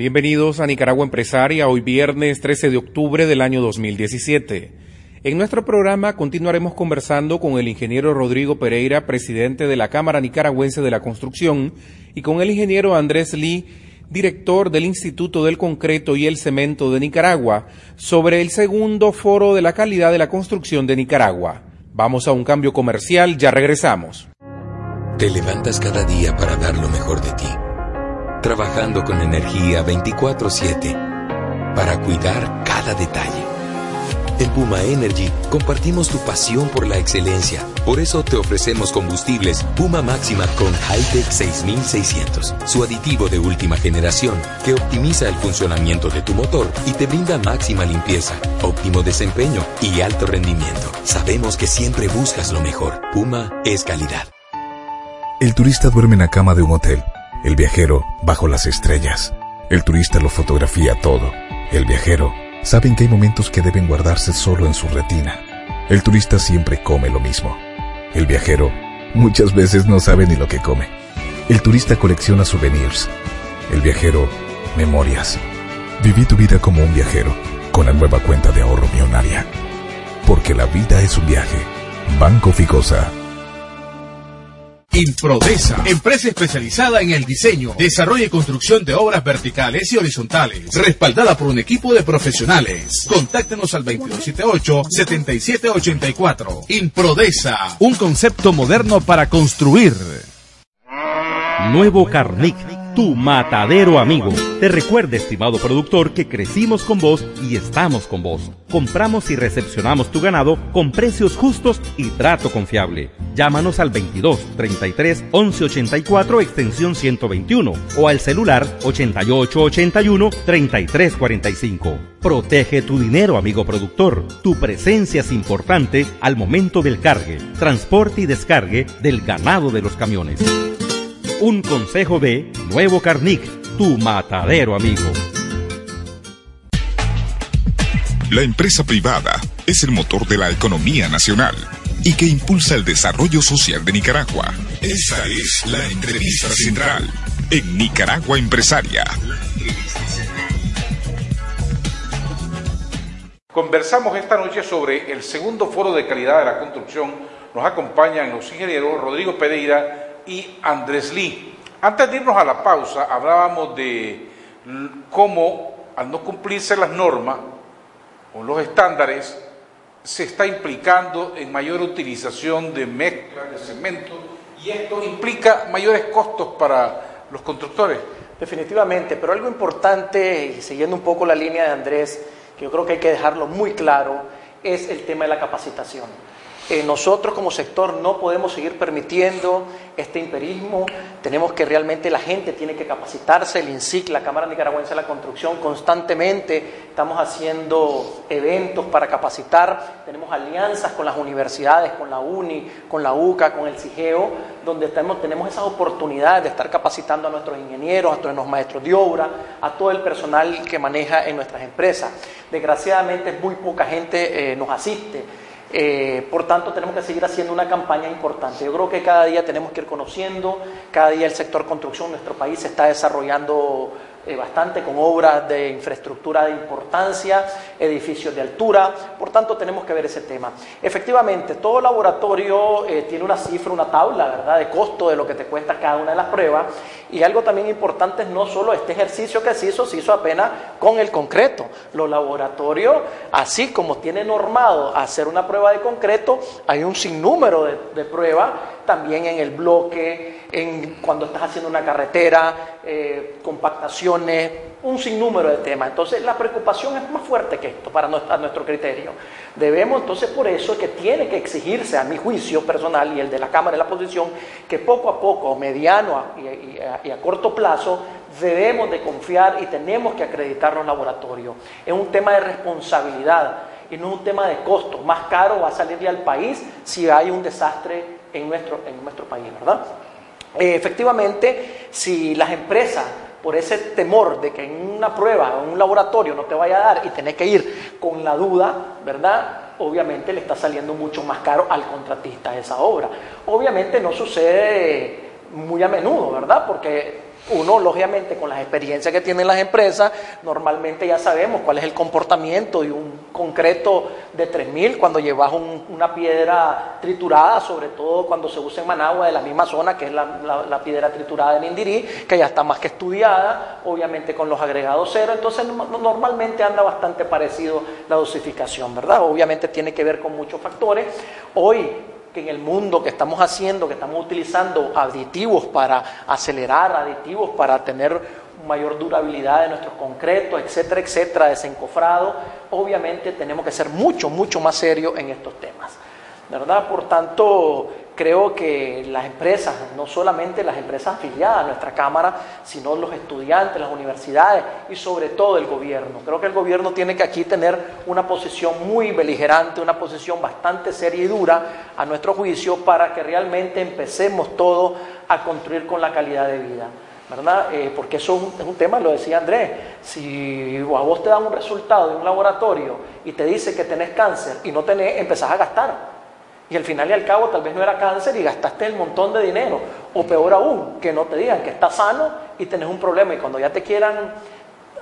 Bienvenidos a Nicaragua Empresaria, hoy viernes 13 de octubre del año 2017. En nuestro programa continuaremos conversando con el ingeniero Rodrigo Pereira, presidente de la Cámara Nicaragüense de la Construcción, y con el ingeniero Andrés Lee, director del Instituto del Concreto y el Cemento de Nicaragua, sobre el segundo foro de la calidad de la construcción de Nicaragua. Vamos a un cambio comercial, ya regresamos. Te levantas cada día para dar lo mejor de ti trabajando con energía 24/7 para cuidar cada detalle. En Puma Energy compartimos tu pasión por la excelencia. Por eso te ofrecemos combustibles Puma Máxima con Hightech 6600, su aditivo de última generación que optimiza el funcionamiento de tu motor y te brinda máxima limpieza, óptimo desempeño y alto rendimiento. Sabemos que siempre buscas lo mejor. Puma es calidad. El turista duerme en la cama de un hotel el viajero bajo las estrellas. El turista lo fotografía todo. El viajero sabe que hay momentos que deben guardarse solo en su retina. El turista siempre come lo mismo. El viajero muchas veces no sabe ni lo que come. El turista colecciona souvenirs. El viajero, memorias. Viví tu vida como un viajero con la nueva cuenta de ahorro millonaria. Porque la vida es un viaje. Banco Ficosa. Improdesa, empresa especializada en el diseño, desarrollo y construcción de obras verticales y horizontales, respaldada por un equipo de profesionales. Contáctenos al 2278-7784. Improdesa, un concepto moderno para construir. Nuevo Carnic tu matadero amigo. Te recuerda, estimado productor, que crecimos con vos y estamos con vos. Compramos y recepcionamos tu ganado con precios justos y trato confiable. Llámanos al 22 33 11 84 extensión 121 o al celular 88 81 33 45. Protege tu dinero, amigo productor. Tu presencia es importante al momento del cargue, transporte y descargue del ganado de los camiones. Un consejo de Nuevo Carnic, tu matadero amigo. La empresa privada es el motor de la economía nacional y que impulsa el desarrollo social de Nicaragua. Esta es la entrevista central en Nicaragua Empresaria. Conversamos esta noche sobre el segundo foro de calidad de la construcción. Nos acompañan los ingenieros Rodrigo Pereira y Andrés Lee. Antes de irnos a la pausa, hablábamos de cómo al no cumplirse las normas o los estándares, se está implicando en mayor utilización de mezcla de cemento y esto implica mayores costos para los constructores. Definitivamente, pero algo importante, siguiendo un poco la línea de Andrés, que yo creo que hay que dejarlo muy claro, es el tema de la capacitación. Eh, nosotros como sector no podemos seguir permitiendo este imperismo, tenemos que realmente la gente tiene que capacitarse, el INSIC, la Cámara Nicaragüense de la Construcción, constantemente estamos haciendo eventos para capacitar, tenemos alianzas con las universidades, con la UNI, con la UCA, con el CIGEO, donde tenemos, esas oportunidades de estar capacitando a nuestros ingenieros, a nuestros maestros de obra, a todo el personal que maneja en nuestras empresas. Desgraciadamente muy poca gente eh, nos asiste. Eh, por tanto, tenemos que seguir haciendo una campaña importante. Yo creo que cada día tenemos que ir conociendo, cada día el sector construcción en nuestro país se está desarrollando eh, bastante con obras de infraestructura de importancia, edificios de altura, por tanto tenemos que ver ese tema. Efectivamente, todo laboratorio eh, tiene una cifra, una tabla, ¿verdad?, de costo de lo que te cuesta cada una de las pruebas y algo también importante es no solo este ejercicio que se hizo, se hizo apenas con el concreto. Los laboratorios, así como tiene normado hacer una prueba de concreto, hay un sinnúmero de, de pruebas también en el bloque, en cuando estás haciendo una carretera, eh, compactaciones, un sinnúmero de temas. Entonces la preocupación es más fuerte que esto para nuestro, criterio. Debemos entonces por eso que tiene que exigirse a mi juicio personal y el de la Cámara de la Posición que poco a poco, mediano y, a, corto plazo, debemos de confiar y tenemos que acreditar los laboratorios. Es un tema de responsabilidad y no un tema de costo. Más caro va a salirle al país si hay un desastre en nuestro, en nuestro país, ¿verdad? Eh, efectivamente, si las empresas por ese temor de que en una prueba, en un laboratorio no te vaya a dar y tenés que ir con la duda, ¿verdad? Obviamente le está saliendo mucho más caro al contratista esa obra. Obviamente no sucede muy a menudo, ¿verdad? Porque uno, lógicamente, con las experiencias que tienen las empresas, normalmente ya sabemos cuál es el comportamiento de un concreto de 3000 cuando llevas una piedra triturada, sobre todo cuando se usa en Managua de la misma zona que es la, piedra triturada en Indirí, que ya está más que estudiada, obviamente con los agregados cero, entonces normalmente anda bastante parecido la dosificación, ¿verdad? Obviamente tiene que ver con muchos factores. Hoy que en el mundo que estamos haciendo, que estamos utilizando aditivos para acelerar, aditivos para tener mayor durabilidad de nuestros concretos, etcétera, etcétera, desencofrado, obviamente tenemos que ser mucho, mucho más serios en estos temas. ¿verdad? Por tanto, creo que las empresas, no solamente las empresas afiliadas a nuestra Cámara, sino los estudiantes, las universidades y sobre todo el gobierno. Creo que el gobierno tiene que aquí tener una posición muy beligerante, una posición bastante seria y dura a nuestro juicio para que realmente empecemos todo a construir con la calidad de vida. ¿verdad? Eh, porque eso es un, tema, lo decía Andrés, si a vos te dan un resultado de un laboratorio y te dice que tenés cáncer y no tenés, empezás a gastar. Y al final y al cabo tal vez no era cáncer y gastaste el montón de dinero. O peor aún, que no te digan que estás sano y tenés un problema. Y cuando ya te quieran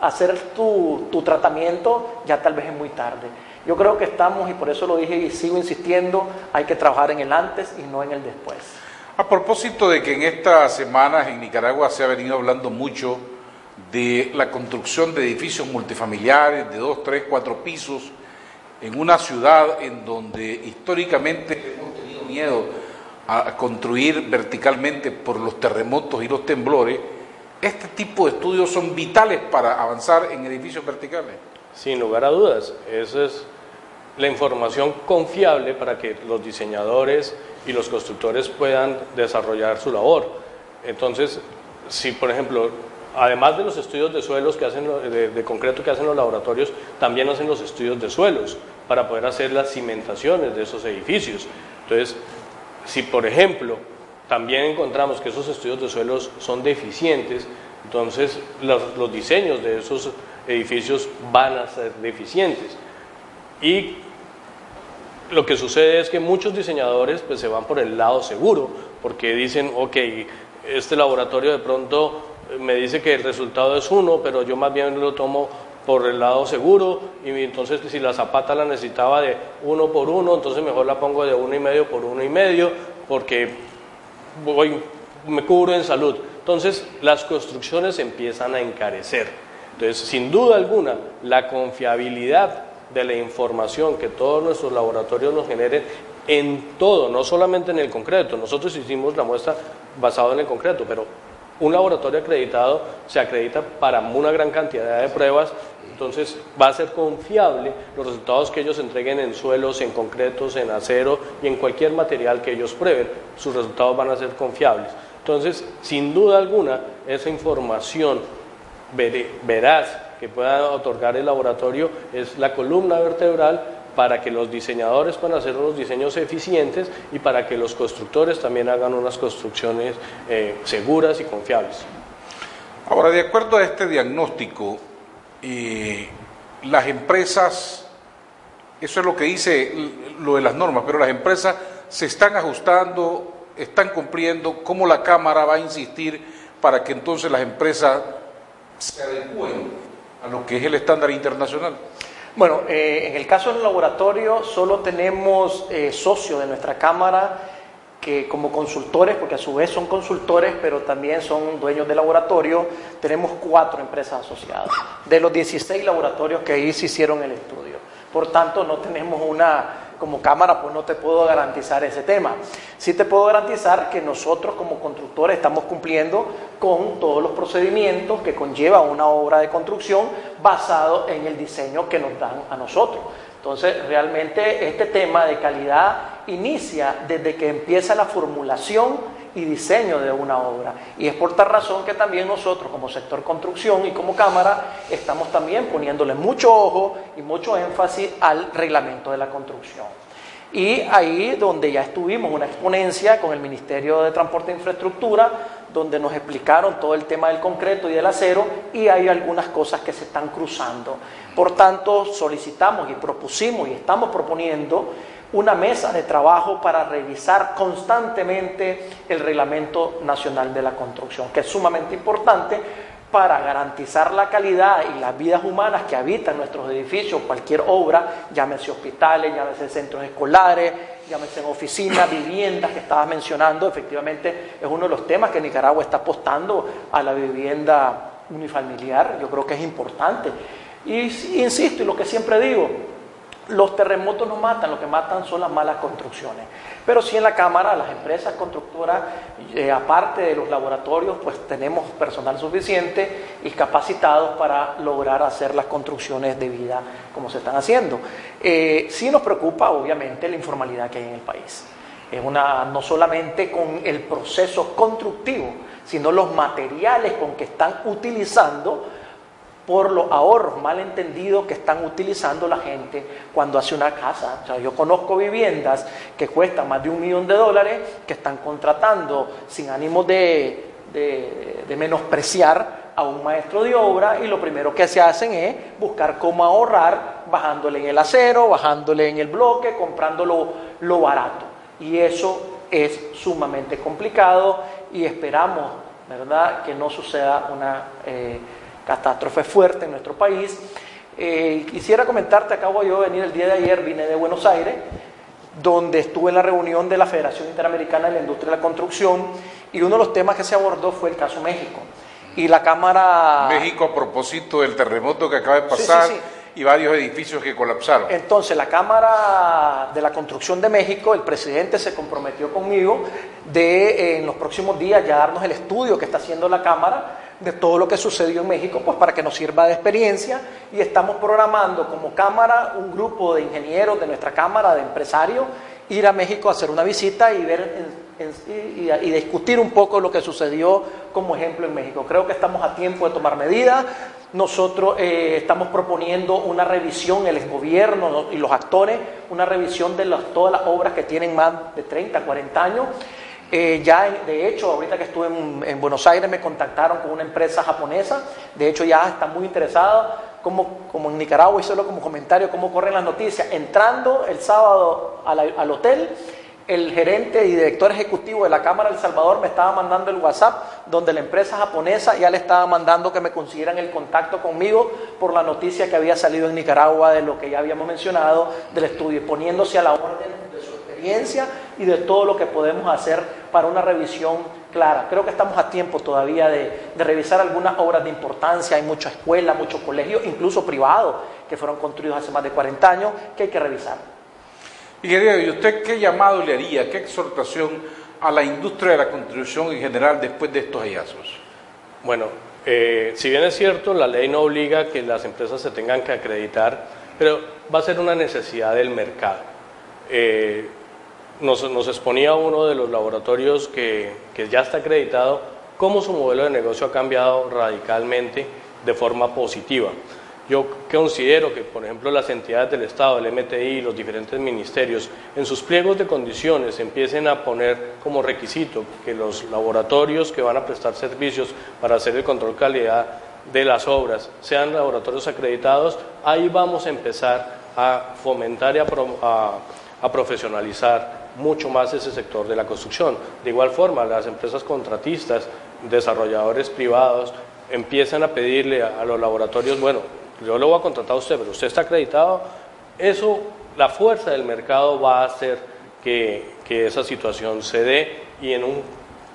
hacer tu, tu tratamiento, ya tal vez es muy tarde. Yo creo que estamos, y por eso lo dije y sigo insistiendo, hay que trabajar en el antes y no en el después. A propósito de que en estas semanas en Nicaragua se ha venido hablando mucho de la construcción de edificios multifamiliares de dos, tres, cuatro pisos, en una ciudad en donde históricamente hemos tenido miedo a construir verticalmente por los terremotos y los temblores, este tipo de estudios son vitales para avanzar en edificios verticales. Sin lugar a dudas, esa es la información confiable para que los diseñadores y los constructores puedan desarrollar su labor. Entonces, si por ejemplo además de los estudios de suelos que hacen, de, concreto que hacen los laboratorios, también hacen los estudios de suelos para poder hacer las cimentaciones de esos edificios. Entonces, si por ejemplo también encontramos que esos estudios de suelos son deficientes, entonces los, diseños de esos edificios van a ser deficientes. Y lo que sucede es que muchos diseñadores pues, se van por el lado seguro, porque dicen, ok, este laboratorio de pronto me dice que el resultado es uno, pero yo más bien lo tomo por el lado seguro y entonces si la zapata la necesitaba de uno por uno, entonces mejor la pongo de uno y medio por uno y medio porque voy, me cubro en salud. Entonces las construcciones empiezan a encarecer. Entonces, sin duda alguna, la confiabilidad de la información que todos nuestros laboratorios nos generen en todo, no solamente en el concreto. Nosotros hicimos la muestra basada en el concreto, pero un laboratorio acreditado se acredita para una gran cantidad de pruebas, entonces va a ser confiable los resultados que ellos entreguen en suelos, en concretos, en acero y en cualquier material que ellos prueben, sus resultados van a ser confiables. Entonces, sin duda alguna, esa información veraz que pueda otorgar el laboratorio es la columna vertebral para que los diseñadores puedan hacer unos diseños eficientes y para que los constructores también hagan unas construcciones eh, seguras y confiables. Ahora, de acuerdo a este diagnóstico, eh, las empresas, eso es lo que dice lo de las normas, pero las empresas se están ajustando, están cumpliendo, ¿cómo la Cámara va a insistir para que entonces las empresas se adecúen a lo que es el estándar internacional? Bueno, eh, en el caso del laboratorio solo tenemos eh, socios de nuestra Cámara que como consultores, porque a su vez son consultores, pero también son dueños de laboratorio, tenemos cuatro empresas asociadas, de los 16 laboratorios que ahí se hicieron el estudio. Por tanto, no tenemos una como cámara pues no te puedo garantizar ese tema. Sí te puedo garantizar que nosotros como constructores estamos cumpliendo con todos los procedimientos que conlleva una obra de construcción basado en el diseño que nos dan a nosotros. Entonces, realmente este tema de calidad inicia desde que empieza la formulación y diseño de una obra. Y es por tal razón que también nosotros como sector construcción y como Cámara estamos también poniéndole mucho ojo y mucho énfasis al reglamento de la construcción. Y ahí donde ya estuvimos una exponencia con el Ministerio de Transporte e Infraestructura, donde nos explicaron todo el tema del concreto y del acero y hay algunas cosas que se están cruzando. Por tanto, solicitamos y propusimos y estamos proponiendo una mesa de trabajo para revisar constantemente el Reglamento Nacional de la Construcción, que es sumamente importante para garantizar la calidad y las vidas humanas que habitan nuestros edificios, cualquier obra, llámese hospitales, llámese centros escolares, llámese oficinas, viviendas que estabas mencionando, efectivamente es uno de los temas que Nicaragua está apostando a la vivienda unifamiliar, yo creo que es importante. Y insisto, y lo que siempre digo, los terremotos no matan, lo que matan son las malas construcciones. Pero sí en la Cámara, las empresas constructoras, eh, aparte de los laboratorios, pues tenemos personal suficiente y capacitados para lograr hacer las construcciones de vida como se están haciendo. Eh, sí nos preocupa, obviamente, la informalidad que hay en el país. Es una, no solamente con el proceso constructivo, sino los materiales con que están utilizando por los ahorros mal entendidos que están utilizando la gente cuando hace una casa. O sea, yo conozco viviendas que cuestan más de un millón de dólares que están contratando sin ánimo de, de, menospreciar a un maestro de obra y lo primero que se hacen es buscar cómo ahorrar bajándole en el acero, bajándole en el bloque, comprándolo lo barato. Y eso es sumamente complicado y esperamos, ¿verdad?, que no suceda una... Eh, catástrofe fuerte en nuestro país. Eh, quisiera comentarte, acabo yo de venir el día de ayer, vine de Buenos Aires, donde estuve en la reunión de la Federación Interamericana de la Industria de la Construcción y uno de los temas que se abordó fue el caso México. Y la Cámara... México a propósito del terremoto que acaba de pasar. y varios edificios que colapsaron. Entonces, la Cámara de la Construcción de México, el presidente se comprometió conmigo de en los próximos días ya darnos el estudio que está haciendo la Cámara de todo lo que sucedió en México, pues para que nos sirva de experiencia y estamos programando como Cámara un grupo de ingenieros de nuestra Cámara, de empresarios, ir a México a hacer una visita y ver y, discutir un poco lo que sucedió como ejemplo en México. Creo que estamos a tiempo de tomar medidas. Nosotros eh, estamos proponiendo una revisión, el gobierno y los actores, una revisión de todas las obras que tienen más de 30, 40 años eh, ya, de hecho, ahorita que estuve en, Buenos Aires me contactaron con una empresa japonesa, de hecho ya están muy interesados, como, como en Nicaragua y solo como comentario, cómo corren las noticias. Entrando el sábado al, hotel, el gerente y director ejecutivo de la Cámara del Salvador me estaba mandando el WhatsApp donde la empresa japonesa ya le estaba mandando que me consiguieran el contacto conmigo por la noticia que había salido en Nicaragua de lo que ya habíamos mencionado del estudio, poniéndose a la orden experiencia y de todo lo que podemos hacer para una revisión clara. Creo que estamos a tiempo todavía de, revisar algunas obras de importancia. Hay muchas escuelas, muchos colegios, incluso privados, que fueron construidos hace más de 40 años, que hay que revisar. ¿y usted qué llamado le haría, qué exhortación a la industria de la construcción en general después de estos hallazgos? Bueno, eh, si bien es cierto, la ley no obliga a que las empresas se tengan que acreditar, pero va a ser una necesidad del mercado. Eh, nos, exponía uno de los laboratorios que, ya está acreditado cómo su modelo de negocio ha cambiado radicalmente de forma positiva. Yo considero que, por ejemplo, las entidades del Estado, el MTI, los diferentes ministerios, en sus pliegos de condiciones empiecen a poner como requisito que los laboratorios que van a prestar servicios para hacer el control calidad de las obras sean laboratorios acreditados, ahí vamos a empezar a fomentar y a profesionalizar mucho más ese sector de la construcción. De igual forma, las empresas contratistas, desarrolladores privados, empiezan a pedirle a, los laboratorios, bueno, yo lo voy a contratar a usted, pero usted está acreditado. Eso, la fuerza del mercado va a hacer que, que esa situación se dé y en un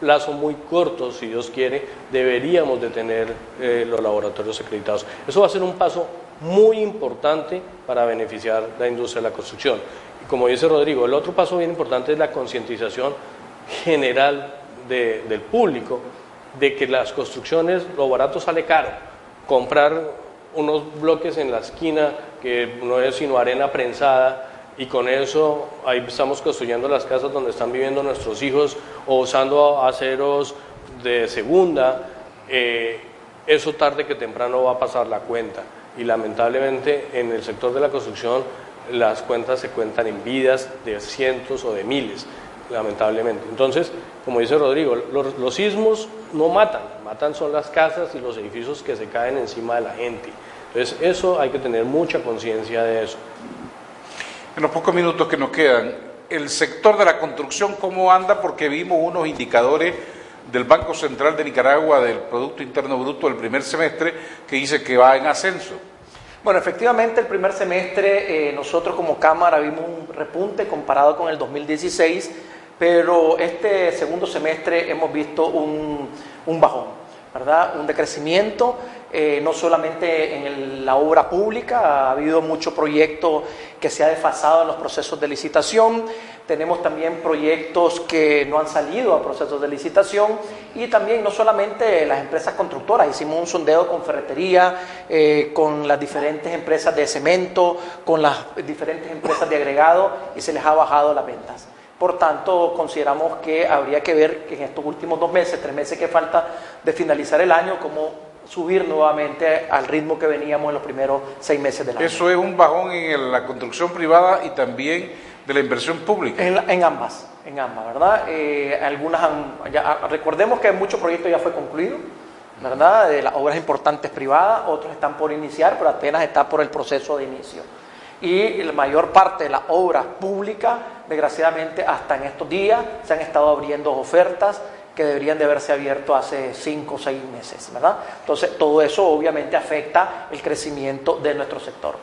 plazo muy corto, si Dios quiere, deberíamos de tener eh, los laboratorios acreditados. Eso va a ser un paso muy importante para beneficiar la industria de la construcción. Como dice Rodrigo, el otro paso bien importante es la concientización general del público de que las construcciones, lo barato sale caro. Comprar unos bloques en la esquina que no es sino arena prensada y con eso ahí estamos construyendo las casas donde están viviendo nuestros hijos o usando aceros de segunda, eh, eso tarde que temprano va a pasar la cuenta y lamentablemente en el sector de la construcción las cuentas se cuentan en vidas de cientos o de miles, lamentablemente. Entonces, como dice Rodrigo, los, sismos no matan, matan son las casas y los edificios que se caen encima de la gente. Entonces, eso hay que tener mucha conciencia de eso. En los pocos minutos que nos quedan, el sector de la construcción, ¿cómo anda? Porque vimos unos indicadores del Banco Central de Nicaragua del Producto Interno Bruto del primer semestre que dice que va en ascenso. Bueno, efectivamente el primer semestre eh, nosotros como Cámara vimos un repunte comparado con el 2016, pero este segundo semestre hemos visto un, un bajón, Un decrecimiento eh, no solamente en la obra pública, ha habido mucho proyecto que se ha desfasado en los procesos de licitación, tenemos también proyectos que no han salido a procesos de licitación y también no solamente las empresas constructoras, hicimos un sondeo con ferretería, eh, con las diferentes empresas de cemento, con las diferentes empresas de agregado y se les ha bajado las ventas. Por tanto, consideramos que habría que ver que en estos últimos dos meses, tres meses que falta de finalizar el año, cómo subir nuevamente al ritmo que veníamos en los primeros seis meses del año. Eso es un bajón en la construcción privada y también de la inversión pública. En, ambas, en ambas, ¿verdad? Eh, algunas recordemos que muchos proyectos ya fue concluido, ¿verdad? De las obras importantes privadas, otros están por iniciar, pero apenas está por el proceso de inicio. Y la mayor parte de las obras públicas, desgraciadamente, hasta en estos días se han estado abriendo ofertas que deberían de haberse abierto hace cinco o seis meses, ¿verdad? Entonces, todo eso obviamente afecta el crecimiento de nuestro sector.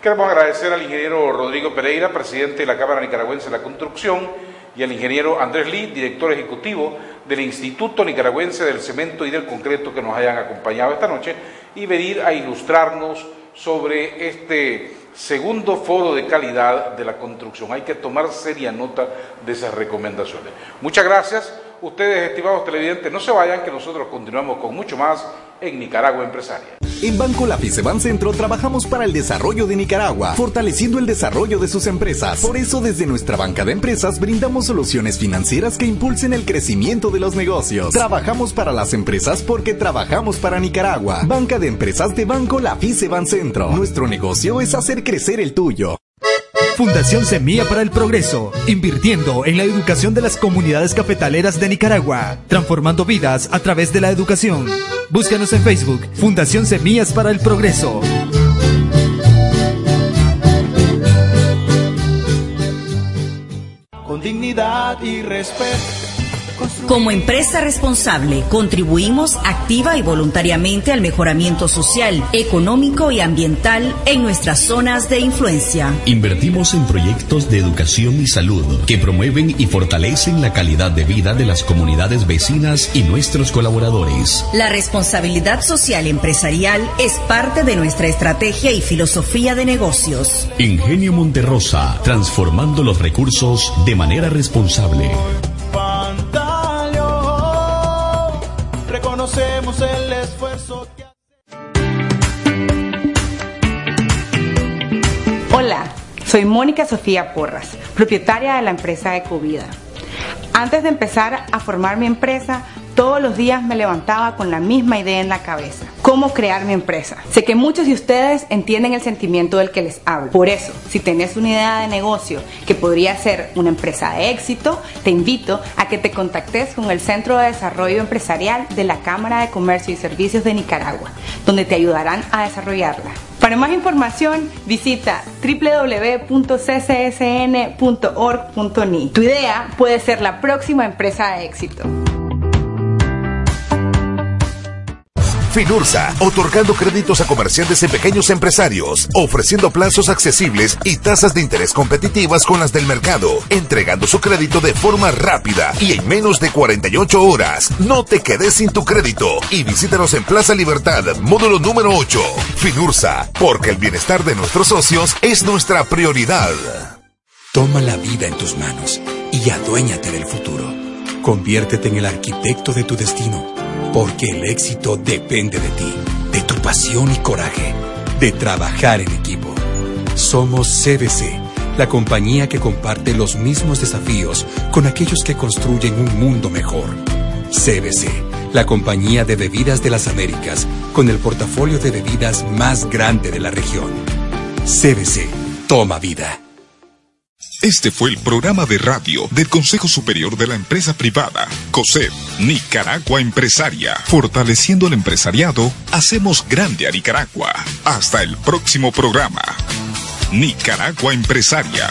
Queremos agradecer al ingeniero Rodrigo Pereira, presidente de la Cámara Nicaragüense de la Construcción, y al ingeniero Andrés Lee, director ejecutivo del Instituto Nicaragüense del Cemento y del Concreto, que nos hayan acompañado esta noche y venir a ilustrarnos sobre este segundo foro de calidad de la construcción. Hay que tomar seria nota de esas recomendaciones. Muchas gracias. Ustedes, estimados televidentes, no se vayan, que nosotros continuamos con mucho más en Nicaragua Empresaria. En Banco Laficeban Centro trabajamos para el desarrollo de Nicaragua, fortaleciendo el desarrollo de sus empresas. Por eso, desde nuestra banca de empresas brindamos soluciones financieras que impulsen el crecimiento de los negocios. Trabajamos para las empresas porque trabajamos para Nicaragua. Banca de empresas de Banco Laficeban Centro. Nuestro negocio es hacer crecer el tuyo. Fundación Semilla para el Progreso, invirtiendo en la educación de las comunidades cafetaleras de Nicaragua, transformando vidas a través de la educación. Búscanos en Facebook, Fundación Semillas para el Progreso. Con dignidad y respeto como empresa responsable, contribuimos activa y voluntariamente al mejoramiento social, económico y ambiental en nuestras zonas de influencia. Invertimos en proyectos de educación y salud que promueven y fortalecen la calidad de vida de las comunidades vecinas y nuestros colaboradores. La responsabilidad social empresarial es parte de nuestra estrategia y filosofía de negocios. Ingenio Monterrosa, transformando los recursos de manera responsable. El esfuerzo que Hola, soy Mónica Sofía Porras, propietaria de la empresa Ecovida. Antes de empezar a formar mi empresa, todos los días me levantaba con la misma idea en la cabeza. ¿Cómo crear mi empresa? Sé que muchos de ustedes entienden el sentimiento del que les hablo. Por eso, si tenés una idea de negocio que podría ser una empresa de éxito, te invito a que te contactes con el Centro de Desarrollo Empresarial de la Cámara de Comercio y Servicios de Nicaragua, donde te ayudarán a desarrollarla. Para más información, visita www.ccsn.org.ni. Tu idea puede ser la próxima empresa de éxito. Finursa, otorgando créditos a comerciantes y pequeños empresarios, ofreciendo plazos accesibles y tasas de interés competitivas con las del mercado, entregando su crédito de forma rápida y en menos de 48 horas. No te quedes sin tu crédito y visítanos en Plaza Libertad, módulo número 8. Finursa, porque el bienestar de nuestros socios es nuestra prioridad. Toma la vida en tus manos y aduéñate del futuro. Conviértete en el arquitecto de tu destino, porque el éxito depende de ti, de tu pasión y coraje, de trabajar en equipo. Somos CBC, la compañía que comparte los mismos desafíos con aquellos que construyen un mundo mejor. CBC, la compañía de bebidas de las Américas, con el portafolio de bebidas más grande de la región. CBC, toma vida. Este fue el programa de radio del Consejo Superior de la Empresa Privada, COSEP, Nicaragua Empresaria. Fortaleciendo el empresariado, hacemos grande a Nicaragua. Hasta el próximo programa. Nicaragua Empresaria.